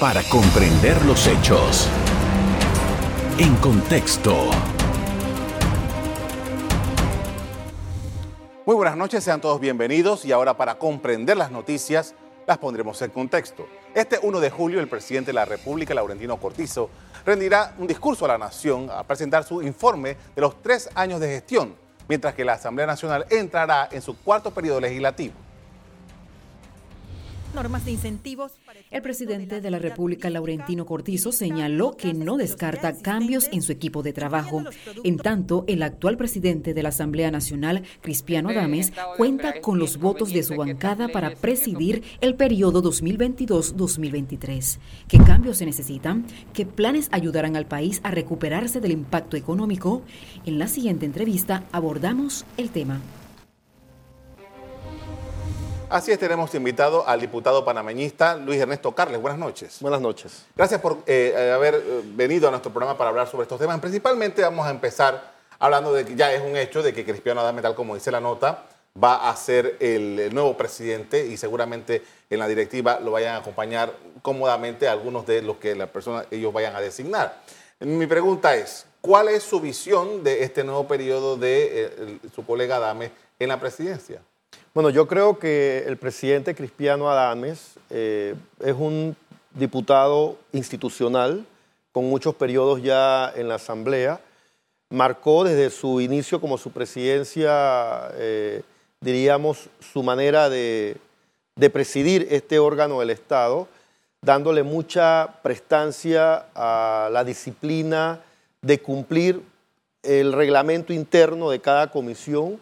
para comprender los hechos. En contexto. Muy buenas noches, sean todos bienvenidos y ahora para comprender las noticias las pondremos en contexto. Este 1 de julio el presidente de la República, Laurentino Cortizo, rendirá un discurso a la nación a presentar su informe de los tres años de gestión, mientras que la Asamblea Nacional entrará en su cuarto periodo legislativo normas de incentivos. El presidente de la República, Laurentino Cortizo, señaló que no descarta cambios en su equipo de trabajo. En tanto, el actual presidente de la Asamblea Nacional, Cristiano Adames, cuenta con los votos de su bancada para presidir el periodo 2022-2023. ¿Qué cambios se necesitan? ¿Qué planes ayudarán al país a recuperarse del impacto económico? En la siguiente entrevista abordamos el tema. Así es, tenemos invitado al diputado panameñista Luis Ernesto Carles. Buenas noches. Buenas noches. Gracias por eh, haber eh, venido a nuestro programa para hablar sobre estos temas. Principalmente vamos a empezar hablando de que ya es un hecho de que Cristiano Adame, tal como dice la nota, va a ser el nuevo presidente y seguramente en la directiva lo vayan a acompañar cómodamente algunos de los que la persona ellos vayan a designar. Mi pregunta es, ¿cuál es su visión de este nuevo periodo de eh, su colega Adame en la presidencia? Bueno, yo creo que el presidente Cristiano Adames eh, es un diputado institucional con muchos periodos ya en la Asamblea. Marcó desde su inicio como su presidencia, eh, diríamos, su manera de, de presidir este órgano del Estado, dándole mucha prestancia a la disciplina de cumplir el reglamento interno de cada comisión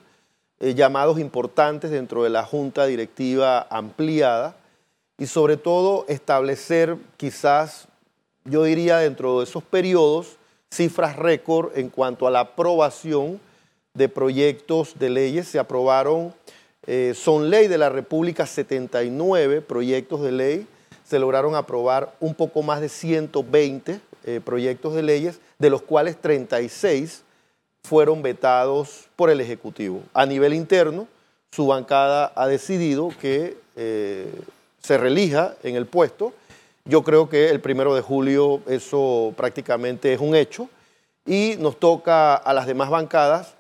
eh, llamados importantes dentro de la junta directiva ampliada y sobre todo establecer quizás, yo diría dentro de esos periodos, cifras récord en cuanto a la aprobación de proyectos de leyes. Se aprobaron, eh, son ley de la República 79 proyectos de ley, se lograron aprobar un poco más de 120 eh, proyectos de leyes, de los cuales 36 fueron vetados por el Ejecutivo. A nivel interno, su bancada ha decidido que eh, se relija en el puesto. Yo creo que el primero de julio eso prácticamente es un hecho y nos toca a las demás bancadas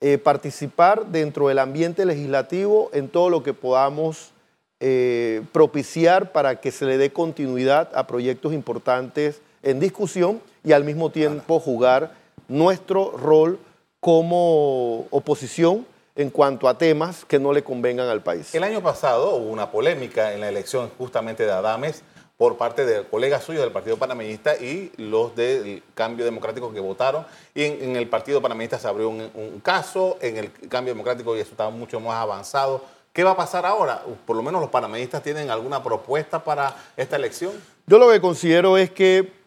eh, participar dentro del ambiente legislativo en todo lo que podamos eh, propiciar para que se le dé continuidad a proyectos importantes en discusión y al mismo tiempo jugar nuestro rol como oposición en cuanto a temas que no le convengan al país. El año pasado hubo una polémica en la elección justamente de Adames por parte de colegas suyos del Partido Panameñista y los del Cambio Democrático que votaron. Y en, el Partido Panameñista se abrió un, caso, en el Cambio Democrático y eso estaba mucho más avanzado. ¿Qué va a pasar ahora? Por lo menos los panameñistas tienen alguna propuesta para esta elección. Yo lo que considero es que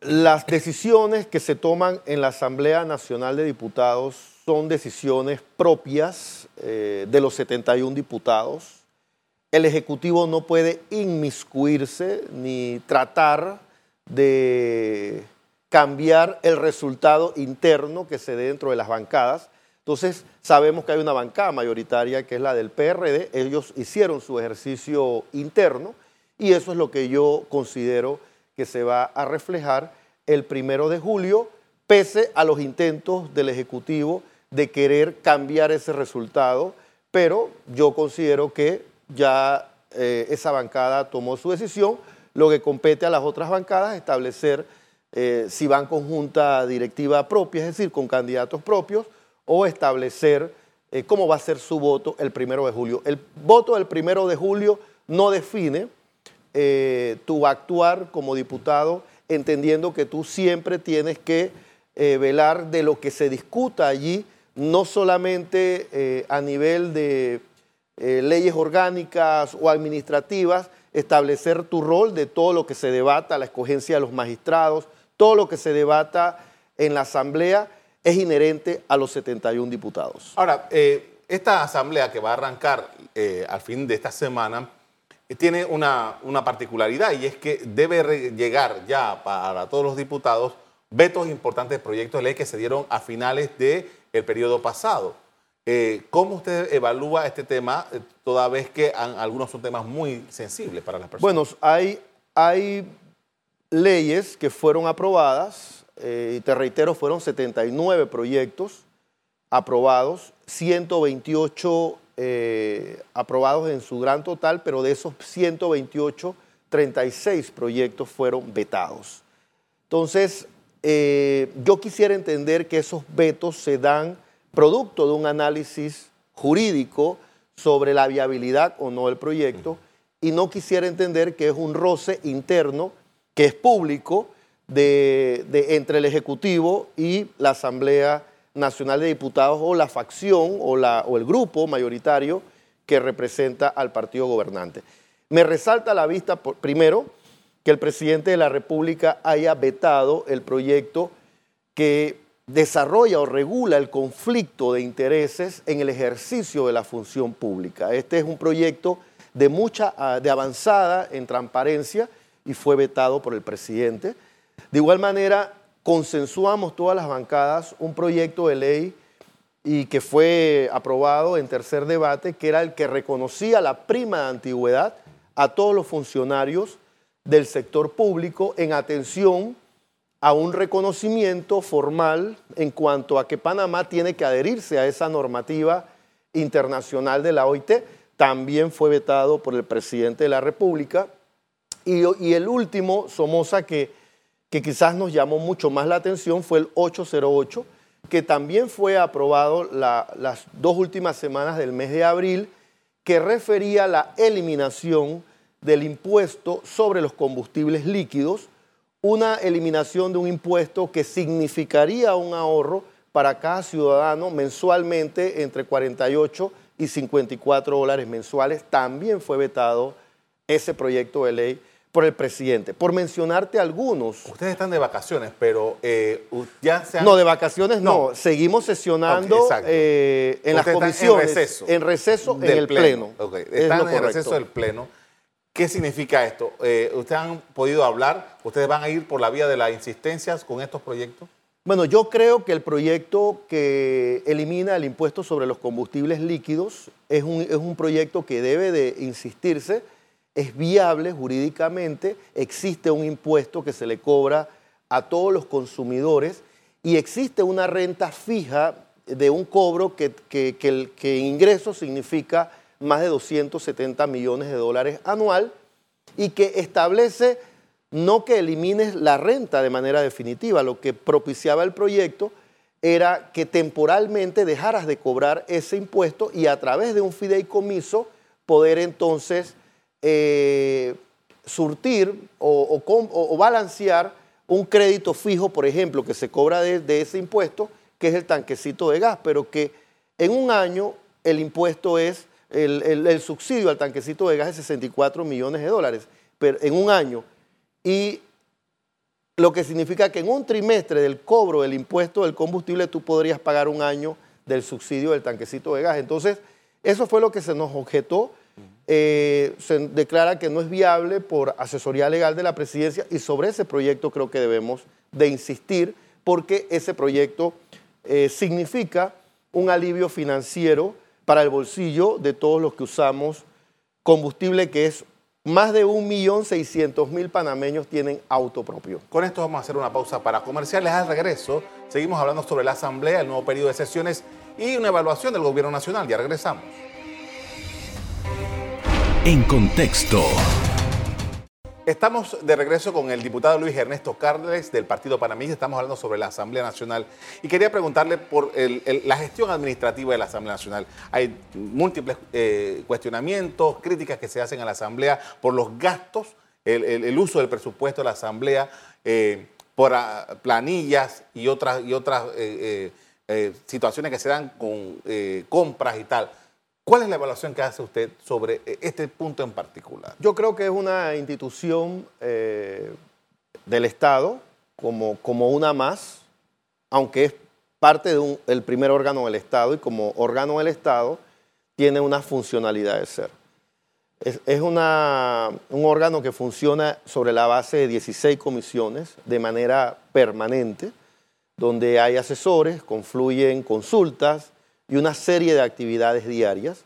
las decisiones que se toman en la Asamblea Nacional de Diputados son decisiones propias eh, de los 71 diputados. El Ejecutivo no puede inmiscuirse ni tratar de cambiar el resultado interno que se dé dentro de las bancadas. Entonces, sabemos que hay una bancada mayoritaria que es la del PRD. Ellos hicieron su ejercicio interno y eso es lo que yo considero que se va a reflejar el primero de julio, pese a los intentos del Ejecutivo de querer cambiar ese resultado, pero yo considero que ya eh, esa bancada tomó su decisión, lo que compete a las otras bancadas establecer eh, si van conjunta directiva propia, es decir, con candidatos propios, o establecer eh, cómo va a ser su voto el primero de julio. El voto del primero de julio no define tu actuar como diputado, entendiendo que tú siempre tienes que eh, velar de lo que se discuta allí, no solamente eh, a nivel de eh, leyes orgánicas o administrativas, establecer tu rol de todo lo que se debata, la escogencia de los magistrados, todo lo que se debata en la Asamblea es inherente a los 71 diputados. Ahora, esta Asamblea que va a arrancar al fin de esta semana, tiene una, particularidad y es que debe llegar ya para todos los diputados vetos importantes de proyectos de ley que se dieron a finales del el periodo pasado. Eh, ¿Cómo usted evalúa este tema, eh, toda vez que algunos son temas muy sensibles para las personas? Bueno, hay, hay leyes que fueron aprobadas, eh, y te reitero, fueron 79 proyectos aprobados, 128 eh, aprobados en su gran total, pero de esos 128, 36 proyectos fueron vetados. Entonces, eh, yo quisiera entender que esos vetos se dan producto de un análisis jurídico sobre la viabilidad o no del proyecto y no quisiera entender que es un roce interno que es público de, entre el Ejecutivo y la Asamblea Nacional de Diputados o la facción o, la, o el grupo mayoritario que representa al partido gobernante. Me resalta a la vista, primero, que el presidente de la República haya vetado el proyecto que desarrolla o regula el conflicto de intereses en el ejercicio de la función pública. Este es un proyecto de mucha ah, de avanzada en transparencia y fue vetado por el presidente. De igual manera, consensuamos todas las bancadas un proyecto de ley y que fue aprobado en tercer debate, que era el que reconocía la prima de antigüedad a todos los funcionarios del sector público en atención a un reconocimiento formal en cuanto a que Panamá tiene que adherirse a esa normativa internacional de la OIT. También fue vetado por el presidente de la República. Y, el último, Somoza, que, que quizás nos llamó mucho más la atención, fue el 808, que también fue aprobado las dos últimas semanas del mes de abril, que refería la eliminación del impuesto sobre los combustibles líquidos, una eliminación de un impuesto que significaría un ahorro para cada ciudadano mensualmente entre 48 y 54 dólares mensuales. También fue vetado ese proyecto de ley por el presidente. Por mencionarte algunos. Ustedes están de vacaciones, pero eh, ya se han... No, de vacaciones no. Seguimos sesionando eh, en las comisiones. En receso. En el pleno. Están en el receso del pleno. ¿Qué significa esto? Eh, ¿Ustedes han podido hablar? ¿Ustedes van a ir por la vía de las insistencias con estos proyectos? Bueno, yo creo que el proyecto que elimina el impuesto sobre los combustibles líquidos es un, es un proyecto que debe de insistirse, es viable jurídicamente, existe un impuesto que se le cobra a todos los consumidores y existe una renta fija de un cobro que, que, que, que ingreso significa más de 270 millones de dólares anual y que establece no que elimines la renta de manera definitiva, lo que propiciaba el proyecto era que temporalmente dejaras de cobrar ese impuesto y a través de un fideicomiso poder entonces eh, surtir o, balancear un crédito fijo, por ejemplo, que se cobra de ese impuesto, que es el tanquecito de gas, pero que en un año el impuesto es el, subsidio al tanquecito de gas es 64 millones de dólares pero en un año. Y lo que significa que en un trimestre del cobro del impuesto del combustible tú podrías pagar un año del subsidio del tanquecito de gas. Entonces, eso fue lo que se nos objetó. Eh, se declara que no es viable por asesoría legal de la presidencia y sobre ese proyecto creo que debemos de insistir porque ese proyecto eh, significa un alivio financiero para el bolsillo de todos los que usamos combustible que es más de 1.600.000 panameños tienen auto propio. Con esto vamos a hacer una pausa para comerciales. Al regreso, seguimos hablando sobre la Asamblea, el nuevo periodo de sesiones y una evaluación del Gobierno Nacional. Ya regresamos. En contexto. Estamos de regreso con el diputado Luis Ernesto Carles del Partido Panameño. Estamos hablando sobre la Asamblea Nacional y quería preguntarle por la gestión administrativa de la Asamblea Nacional. Hay múltiples eh, cuestionamientos, críticas que se hacen a la Asamblea por los gastos, el, uso del presupuesto de la Asamblea, eh, por ah, planillas y otras, y otras eh, situaciones que se dan con compras y tal. ¿Cuál es la evaluación que hace usted sobre eh, este punto en particular? Yo creo que es una institución eh, del Estado como, como una más, aunque es parte del primer órgano del Estado y como órgano del Estado tiene una funcionalidad de ser. Es, una, un órgano que funciona sobre la base de 16 comisiones de manera permanente, donde hay asesores, confluyen consultas, y una serie de actividades diarias.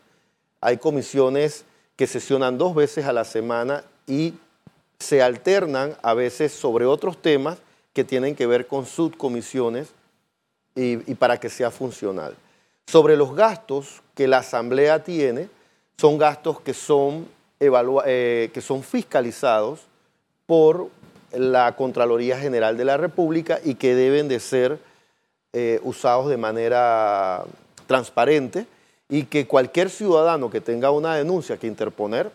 Hay comisiones que sesionan dos veces a la semana y se alternan a veces sobre otros temas que tienen que ver con subcomisiones y, para que sea funcional. Sobre los gastos que la Asamblea tiene, son gastos que son, eh, que son fiscalizados por la Contraloría General de la República y que deben de ser eh, usados de manera transparente y que cualquier ciudadano que tenga una denuncia que interponer,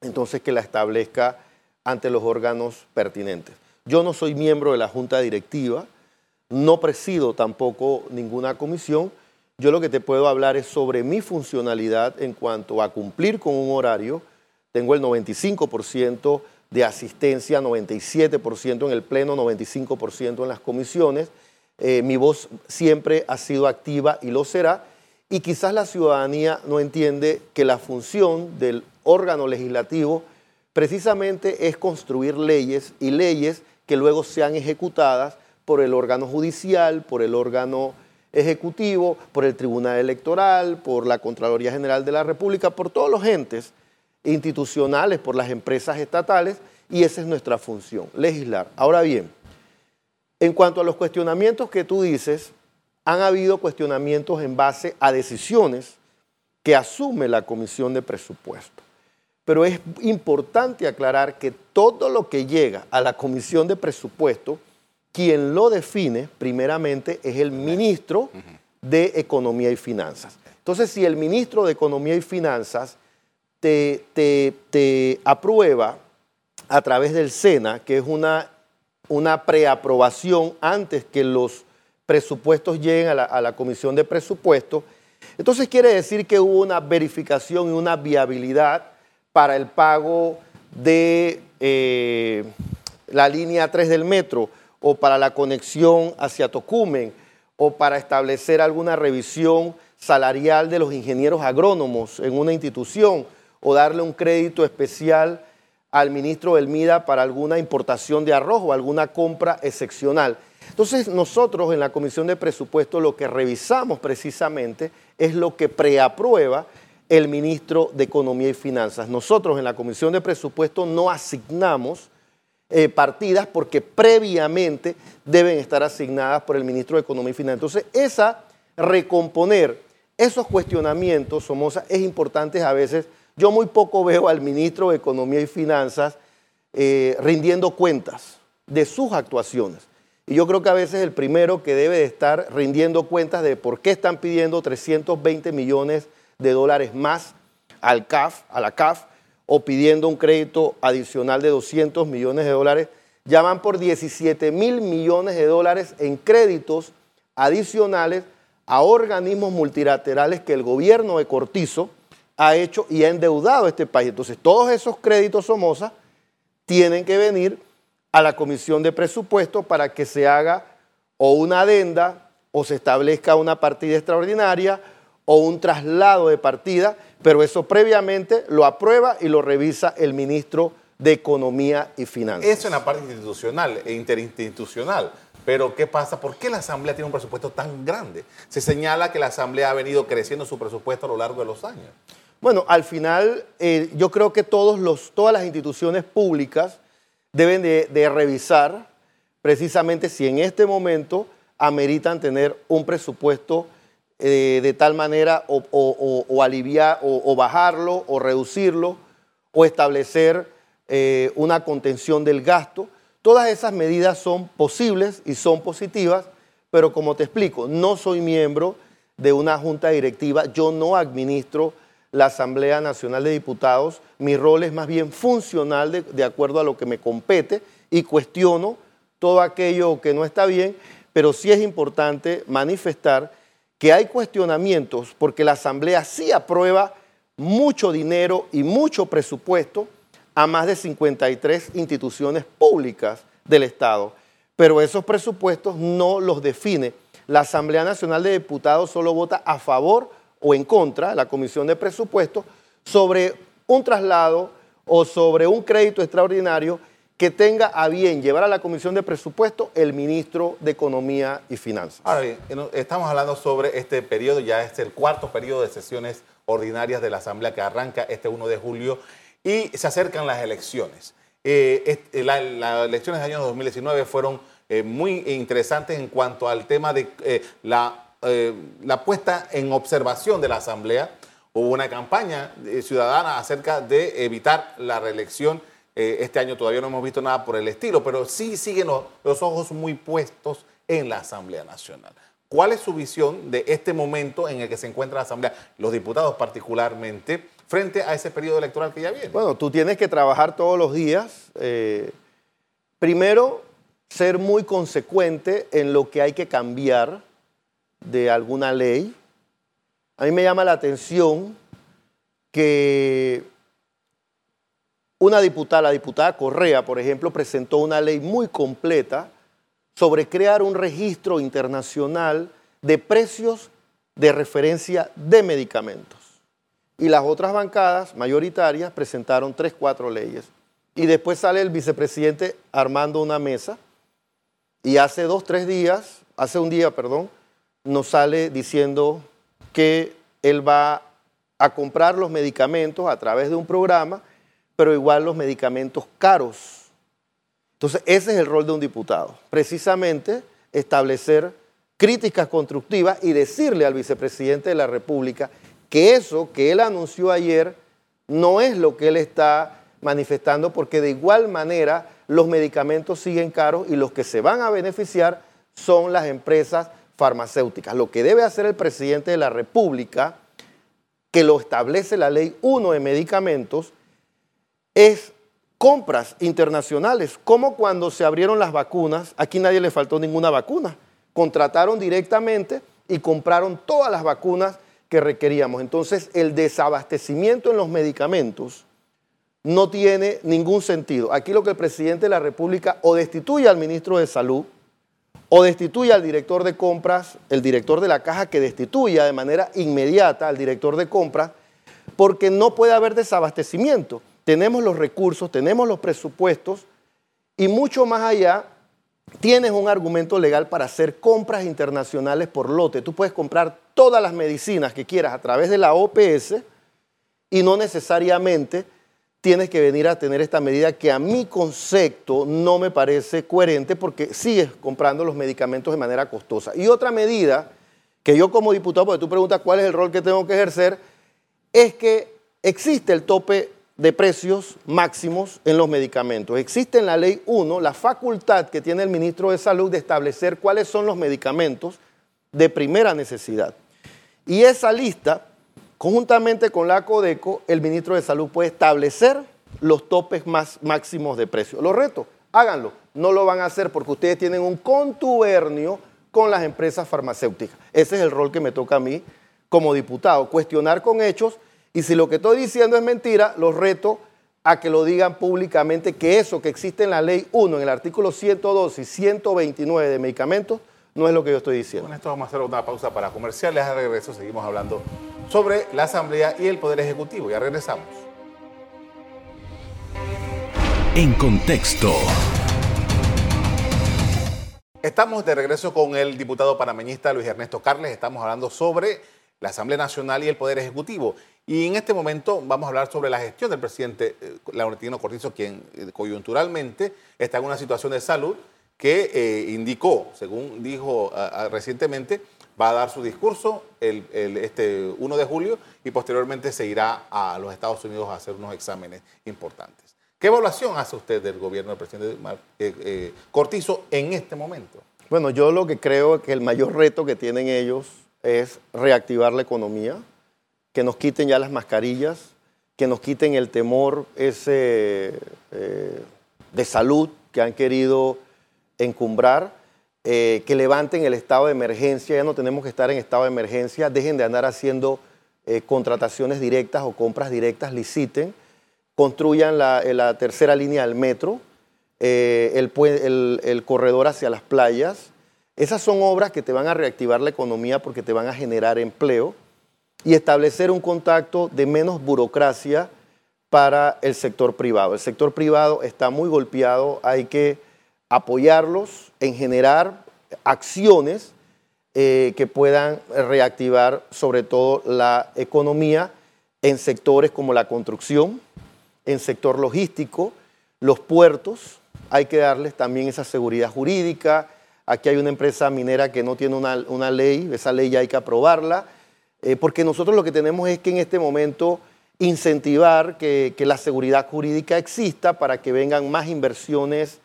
entonces que la establezca ante los órganos pertinentes. Yo no soy miembro de la Junta Directiva, no presido tampoco ninguna comisión, yo lo que te puedo hablar es sobre mi funcionalidad en cuanto a cumplir con un horario. Tengo el 95% de asistencia, 97% en el Pleno, 95% en las comisiones. Eh, mi voz siempre ha sido activa y lo será. Y quizás la ciudadanía no entiende que la función del órgano legislativo precisamente es construir leyes y leyes que luego sean ejecutadas por el órgano judicial, por el órgano Ejecutivo, por el Tribunal Electoral, por la Contraloría General de la República, por todos los entes institucionales, por las empresas estatales, y esa es nuestra función, legislar. Ahora bien, en cuanto a los cuestionamientos que tú dices, han habido cuestionamientos en base a decisiones que asume la Comisión de Presupuesto. Pero es importante aclarar que todo lo que llega a la Comisión de Presupuesto quien lo define primeramente es el ministro de Economía y Finanzas. Entonces, si el ministro de Economía y Finanzas te, aprueba a través del SENA, que es una, una preaprobación antes que los presupuestos lleguen a la, Comisión de Presupuestos, entonces quiere decir que hubo una verificación y una viabilidad para el pago de eh, la línea 3 del metro o para la conexión hacia Tocumen o para establecer alguna revisión salarial de los ingenieros agrónomos en una institución o darle un crédito especial al ministro del MIDA para alguna importación de arroz o alguna compra excepcional. Entonces nosotros en la Comisión de Presupuesto lo que revisamos precisamente es lo que preaprueba el ministro de Economía y Finanzas. Nosotros en la Comisión de Presupuesto no asignamos eh, partidas porque previamente deben estar asignadas por el ministro de Economía y Finanzas. Entonces, esa recomponer esos cuestionamientos, Somoza, es importante a veces. Yo muy poco veo al ministro de Economía y Finanzas eh, rindiendo cuentas de sus actuaciones. Y yo creo que a veces el primero que debe de estar rindiendo cuentas de por qué están pidiendo 320 millones de dólares más al CAF, a la CAF, o pidiendo un crédito adicional de 200 millones de dólares, ya van por 17 mil millones de dólares en créditos adicionales a organismos multilaterales que el gobierno de Cortizo ha hecho y ha endeudado este país. Entonces, todos esos créditos Somoza tienen que venir a la Comisión de Presupuesto para que se haga o una adenda o se establezca una partida extraordinaria o un traslado de partida pero eso previamente lo aprueba y lo revisa el ministro de Economía y Finanzas. Eso en la parte institucional e interinstitucional. Pero ¿qué pasa? ¿Por qué la Asamblea tiene un presupuesto tan grande? Se señala que la Asamblea ha venido creciendo su presupuesto a lo largo de los años. Bueno, al final eh, yo creo que todos los, todas las instituciones públicas deben de revisar precisamente si en este momento ameritan tener un presupuesto eh, de tal manera o, aliviar o, bajarlo o reducirlo o establecer eh, una contención del gasto. Todas esas medidas son posibles y son positivas, pero como te explico, no soy miembro de una junta directiva, yo no administro la Asamblea Nacional de Diputados, mi rol es más bien funcional de, acuerdo a lo que me compete y cuestiono todo aquello que no está bien, pero sí es importante manifestar que hay cuestionamientos porque la Asamblea sí aprueba mucho dinero y mucho presupuesto a más de 53 instituciones públicas del Estado, pero esos presupuestos no los define. La Asamblea Nacional de Diputados solo vota a favor o en contra, la Comisión de Presupuestos, sobre un traslado o sobre un crédito extraordinario que tenga a bien llevar a la Comisión de Presupuesto el ministro de Economía y Finanzas. Ahora bien, estamos hablando sobre este periodo, ya es el cuarto periodo de sesiones ordinarias de la Asamblea que arranca este 1 de julio y se acercan las elecciones. eh, las elecciones del año 2019 fueron muy interesantes en cuanto al tema de la, la puesta en observación de la Asamblea. Hubo una campaña ciudadana acerca de evitar la reelección este año todavía no hemos visto nada por el estilo, pero sí siguen los, ojos muy puestos en la Asamblea Nacional. ¿Cuál es su visión de este momento en el que se encuentra la Asamblea, los diputados particularmente, frente a ese periodo electoral que ya viene? Bueno, tú tienes que trabajar todos los días. Eh, primero, ser muy consecuente en lo que hay que cambiar de alguna ley. A mí me llama la atención que una diputada, la diputada Correa, por ejemplo, presentó una ley muy completa sobre crear un registro internacional de precios de referencia de medicamentos. Y las otras bancadas mayoritarias presentaron tres, cuatro leyes. Y después sale el vicepresidente armando una mesa y hace dos, tres días, hace un día, perdón, nos sale diciendo que él va a comprar los medicamentos a través de un programa pero igual los medicamentos caros. Entonces, ese es el rol de un diputado, precisamente establecer críticas constructivas y decirle al vicepresidente de la República que eso que él anunció ayer no es lo que él está manifestando, porque de igual manera los medicamentos siguen caros y los que se van a beneficiar son las empresas farmacéuticas. Lo que debe hacer el presidente de la República, que lo establece la ley 1 de medicamentos, es compras internacionales, como cuando se abrieron las vacunas, aquí nadie le faltó ninguna vacuna, contrataron directamente y compraron todas las vacunas que requeríamos. Entonces, el desabastecimiento en los medicamentos no tiene ningún sentido. Aquí lo que el presidente de la República o destituye al ministro de Salud, o destituye al director de compras, el director de la caja que destituya de manera inmediata al director de compras, porque no puede haber desabastecimiento tenemos los recursos, tenemos los presupuestos y mucho más allá, tienes un argumento legal para hacer compras internacionales por lote. Tú puedes comprar todas las medicinas que quieras a través de la OPS y no necesariamente tienes que venir a tener esta medida que a mi concepto no me parece coherente porque sigues comprando los medicamentos de manera costosa. Y otra medida que yo como diputado, porque tú preguntas cuál es el rol que tengo que ejercer, es que existe el tope de precios máximos en los medicamentos. Existe en la ley 1 la facultad que tiene el ministro de Salud de establecer cuáles son los medicamentos de primera necesidad. Y esa lista, conjuntamente con la CODECO, el ministro de Salud puede establecer los topes más máximos de precios. Los retos, háganlo. No lo van a hacer porque ustedes tienen un contubernio con las empresas farmacéuticas. Ese es el rol que me toca a mí como diputado, cuestionar con hechos y si lo que estoy diciendo es mentira, los reto a que lo digan públicamente que eso que existe en la ley 1, en el artículo 102 y 129 de medicamentos, no es lo que yo estoy diciendo. Con esto vamos a hacer una pausa para comerciales. A regreso seguimos hablando sobre la Asamblea y el Poder Ejecutivo. Ya regresamos. En contexto. Estamos de regreso con el diputado panameñista Luis Ernesto Carles. Estamos hablando sobre la Asamblea Nacional y el Poder Ejecutivo. Y en este momento vamos a hablar sobre la gestión del presidente eh, Laurentino Cortizo, quien eh, coyunturalmente está en una situación de salud que eh, indicó, según dijo recientemente, va a dar su discurso el, este 1 de julio y posteriormente se irá a los Estados Unidos a hacer unos exámenes importantes. ¿Qué evaluación hace usted del gobierno del presidente Cortizo en este momento? Bueno, yo lo que creo es que el mayor reto que tienen ellos es reactivar la economía, que nos quiten ya las mascarillas, que nos quiten el temor ese eh, de salud que han querido encumbrar, eh, que levanten el estado de emergencia, ya no tenemos que estar en estado de emergencia, dejen de andar haciendo eh, contrataciones directas o compras directas, liciten, construyan la, tercera línea del metro, el, el corredor hacia las playas. Esas son obras que te van a reactivar la economía porque te van a generar empleo y establecer un contacto de menos burocracia para el sector privado. El sector privado está muy golpeado, hay que apoyarlos en generar acciones eh, que puedan reactivar sobre todo la economía en sectores como la construcción, en sector logístico, Los puertos, hay que darles también esa seguridad jurídica. Aquí hay una empresa minera que no tiene una, ley, esa ley ya hay que aprobarla, eh, porque nosotros lo que tenemos es que en este momento incentivar que, la seguridad jurídica exista para que vengan más inversiones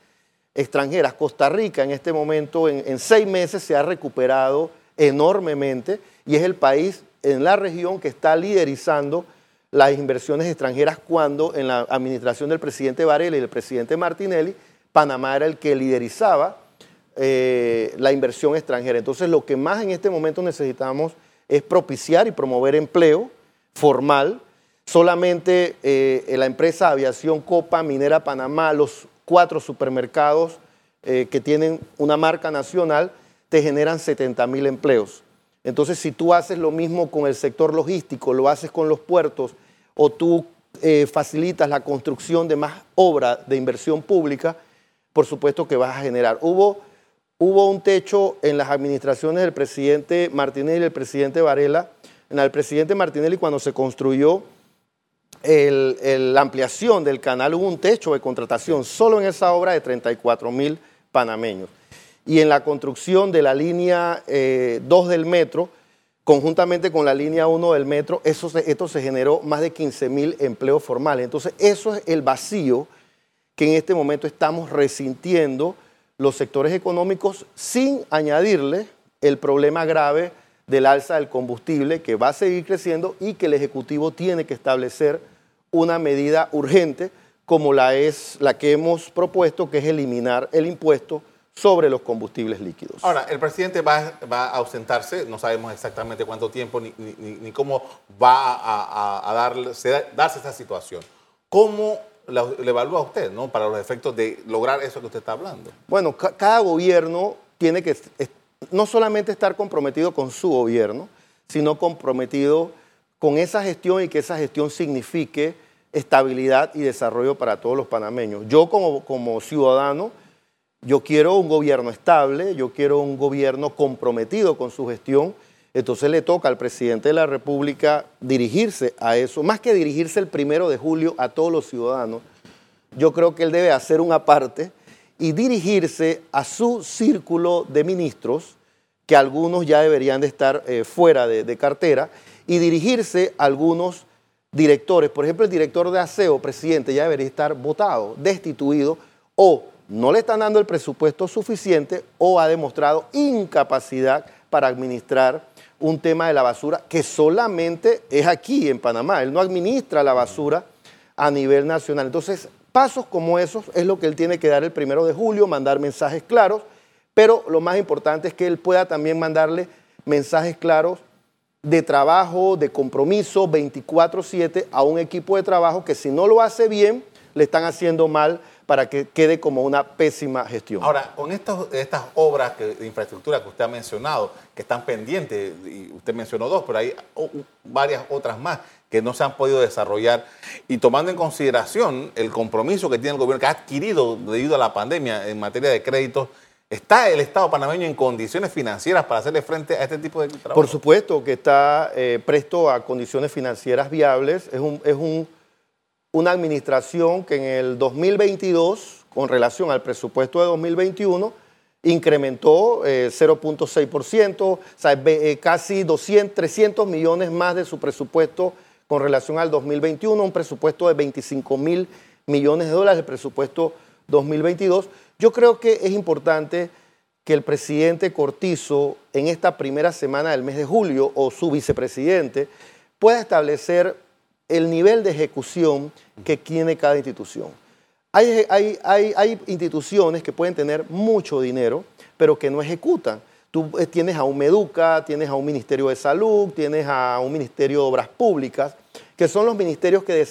extranjeras. Costa Rica en este momento, en, seis meses, se ha recuperado enormemente y es el país en la región que está liderizando las inversiones extranjeras cuando en la administración del presidente Varela y del presidente Martinelli, Panamá era el que liderizaba eh, la inversión extranjera. Entonces lo que más en este momento necesitamos es propiciar y promover empleo formal Solamente eh, la empresa Aviación Copa, Minera Panamá, los cuatro supermercados eh, que tienen una marca nacional, te generan 70 mil empleos. Entonces, si tú haces lo mismo con el sector logístico, lo haces con los puertos, o tú eh, facilitas la construcción de más obra de inversión pública, por supuesto que vas a generar. Hubo, hubo un techo en las administraciones del presidente Martinelli y el presidente Varela. En el presidente Martinelli, cuando se construyó la ampliación del canal hubo un techo de contratación solo en esa obra de 34 mil panameños. Y en la construcción de la línea 2 eh, del metro, conjuntamente con la línea 1 del metro, eso esto se generó más de 15 mil empleos formales. Entonces, eso es el vacío que en este momento estamos resintiendo los sectores económicos sin añadirle el problema grave del alza del combustible que va a seguir creciendo y que el Ejecutivo tiene que establecer una medida urgente como la es la que hemos propuesto, que es eliminar el impuesto sobre los combustibles líquidos. Ahora, el presidente va, a ausentarse, no sabemos exactamente cuánto tiempo ni, cómo va a, darse, darse esa situación. ¿Cómo le evalúa usted ¿no? para los efectos de lograr eso que usted está hablando? Bueno, cada gobierno tiene que no solamente estar comprometido con su gobierno, sino comprometido con esa gestión y que esa gestión signifique estabilidad y desarrollo para todos los panameños. Yo como, como ciudadano, yo quiero un gobierno estable, yo quiero un gobierno comprometido con su gestión, entonces le toca al presidente de la República dirigirse a eso, más que dirigirse el primero de julio a todos los ciudadanos, yo creo que él debe hacer una parte y dirigirse a su círculo de ministros, que algunos ya deberían de estar eh, fuera de, de cartera, y dirigirse a algunos directores, por ejemplo, el director de aseo, presidente, ya debería estar votado, destituido, o no le están dando el presupuesto suficiente o ha demostrado incapacidad para administrar un tema de la basura que solamente es aquí en Panamá. Él no administra la basura a nivel nacional. Entonces, pasos como esos es lo que él tiene que dar el primero de julio, mandar mensajes claros, pero lo más importante es que él pueda también mandarle mensajes claros de trabajo, de compromiso 24/7 a un equipo de trabajo que si no lo hace bien, le están haciendo mal para que quede como una pésima gestión. Ahora, con estas obras de infraestructura que usted ha mencionado, que están pendientes, y usted mencionó dos, pero hay varias otras más que no se han podido desarrollar, y tomando en consideración el compromiso que tiene el gobierno, que ha adquirido debido a la pandemia en materia de créditos ¿Está el Estado panameño en condiciones financieras para hacerle frente a este tipo de trabajo? Por supuesto que está eh, presto a condiciones financieras viables. Es, una administración que en el 2022, con relación al presupuesto de 2021, incrementó 0.6%, eh, o sea, eh, casi 200, 300 millones más de su presupuesto con relación al 2021, un presupuesto de 25 mil millones de dólares, el presupuesto 2022. Yo creo que es importante que el presidente Cortizo en esta primera semana del mes de julio o su vicepresidente pueda establecer el nivel de ejecución que tiene cada institución. Hay, hay, instituciones que pueden tener mucho dinero, pero que no ejecutan. Tú eh, tienes a un Meduca, tienes a un Ministerio de Salud, tienes a un Ministerio de Obras Públicas, que son los ministerios que,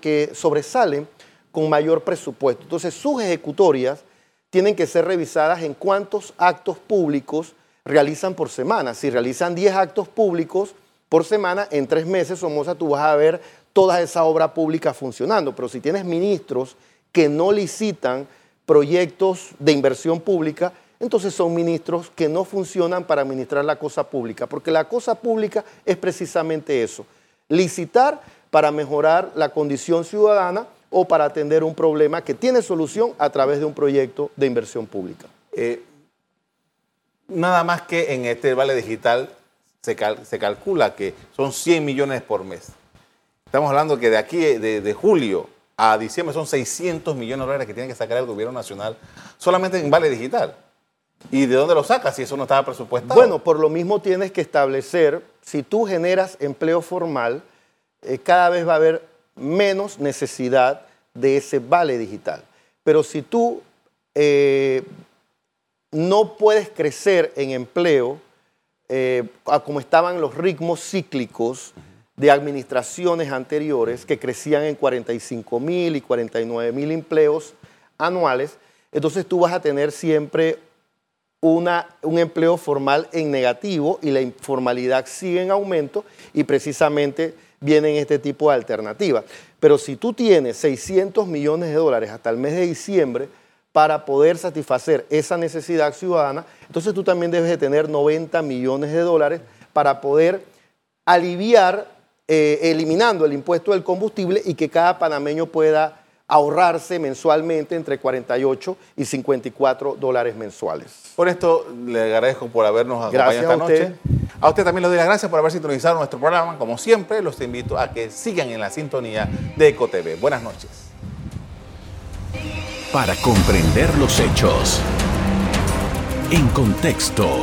que sobresalen con mayor presupuesto. Entonces, sus ejecutorias tienen que ser revisadas en cuántos actos públicos realizan por semana. Si realizan 10 actos públicos por semana, en tres meses, Somoza, tú vas a ver toda esa obra pública funcionando. Pero si tienes ministros que no licitan proyectos de inversión pública, entonces son ministros que no funcionan para administrar la cosa pública, porque la cosa pública es precisamente eso, licitar para mejorar la condición ciudadana o para atender un problema que tiene solución a través de un proyecto de inversión pública. Eh, nada más que en este vale digital se, calcula que son 100 millones por mes. Estamos hablando que de aquí, de, julio a diciembre, son 600 millones de dólares que tiene que sacar el gobierno nacional solamente en vale digital. ¿Y de dónde lo sacas si eso no estaba presupuestado? Bueno, por lo mismo tienes que establecer, si tú generas empleo formal, eh, cada vez va a haber menos necesidad de ese vale digital. Pero si tú eh, no puedes crecer en empleo eh, como estaban los ritmos cíclicos de administraciones anteriores que crecían en 45 mil y 49 mil empleos anuales, entonces tú vas a tener siempre una, un empleo formal en negativo y la informalidad sigue en aumento y precisamente vienen este tipo de alternativas. Pero si tú tienes 600 millones de dólares hasta el mes de diciembre para poder satisfacer esa necesidad ciudadana, entonces tú también debes de tener 90 millones de dólares para poder aliviar, eh, eliminando el impuesto del combustible y que cada panameño pueda ahorrarse mensualmente entre 48 y 54 dólares mensuales. Por esto le agradezco por habernos acompañado esta noche. A usted también le doy las gracias por haber sintonizado nuestro programa. Como siempre, los invito a que sigan en la sintonía de EcoTV. Buenas noches. Para comprender los hechos. En contexto.